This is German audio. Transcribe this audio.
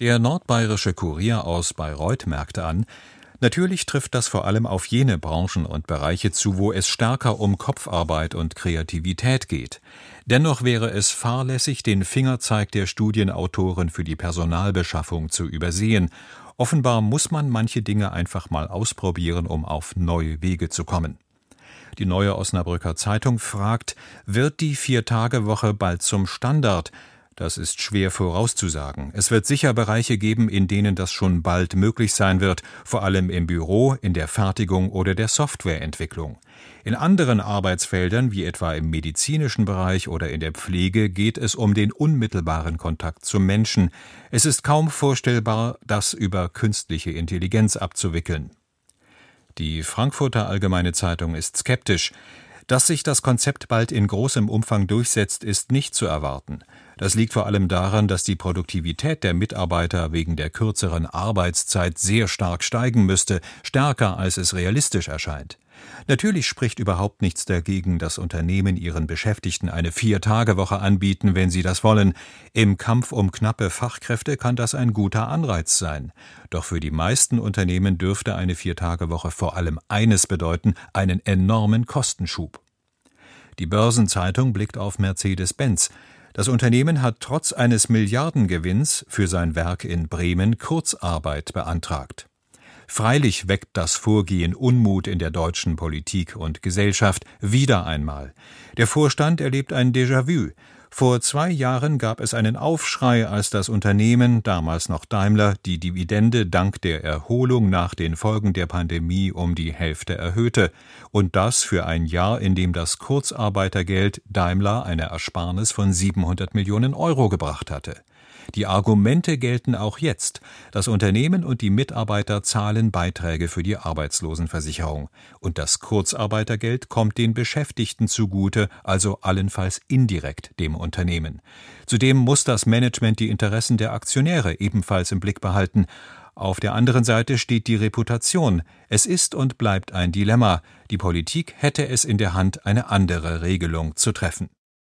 Der Nordbayerische Kurier aus Bayreuth merkte an, natürlich trifft das vor allem auf jene Branchen und Bereiche zu, wo es stärker um Kopfarbeit und Kreativität geht. Dennoch wäre es fahrlässig, den Fingerzeig der Studienautoren für die Personalbeschaffung zu übersehen. Offenbar muss man manche Dinge einfach mal ausprobieren, um auf neue Wege zu kommen. Die neue Osnabrücker Zeitung fragt, wird die Viertagewoche bald zum Standard? Das ist schwer vorauszusagen. Es wird sicher Bereiche geben, in denen das schon bald möglich sein wird, vor allem im Büro, in der Fertigung oder der Softwareentwicklung. In anderen Arbeitsfeldern, wie etwa im medizinischen Bereich oder in der Pflege, geht es um den unmittelbaren Kontakt zum Menschen. Es ist kaum vorstellbar, das über künstliche Intelligenz abzuwickeln. Die Frankfurter Allgemeine Zeitung ist skeptisch. Dass sich das Konzept bald in großem Umfang durchsetzt, ist nicht zu erwarten. Das liegt vor allem daran, dass die Produktivität der Mitarbeiter wegen der kürzeren Arbeitszeit sehr stark steigen müsste, stärker als es realistisch erscheint. Natürlich spricht überhaupt nichts dagegen, dass Unternehmen ihren Beschäftigten eine Vier-Tage-Woche anbieten, wenn sie das wollen. Im Kampf um knappe Fachkräfte kann das ein guter Anreiz sein. Doch für die meisten Unternehmen dürfte eine Vier-Tage-Woche vor allem eines bedeuten, einen enormen Kostenschub. Die Börsenzeitung blickt auf Mercedes-Benz. Das Unternehmen hat trotz eines Milliardengewinns für sein Werk in Bremen Kurzarbeit beantragt. Freilich weckt das Vorgehen Unmut in der deutschen Politik und Gesellschaft wieder einmal. Der Vorstand erlebt ein Déjà-vu. Vor zwei Jahren gab es einen Aufschrei, als das Unternehmen, damals noch Daimler, die Dividende dank der Erholung nach den Folgen der Pandemie um die Hälfte erhöhte. Und das für ein Jahr, in dem das Kurzarbeitergeld Daimler eine Ersparnis von 700 Millionen Euro gebracht hatte. Die Argumente gelten auch jetzt. Das Unternehmen und die Mitarbeiter zahlen Beiträge für die Arbeitslosenversicherung. Und das Kurzarbeitergeld kommt den Beschäftigten zugute, also allenfalls indirekt dem Unternehmen. Zudem muss das Management die Interessen der Aktionäre ebenfalls im Blick behalten. Auf der anderen Seite steht die Reputation. Es ist und bleibt ein Dilemma. Die Politik hätte es in der Hand, eine andere Regelung zu treffen.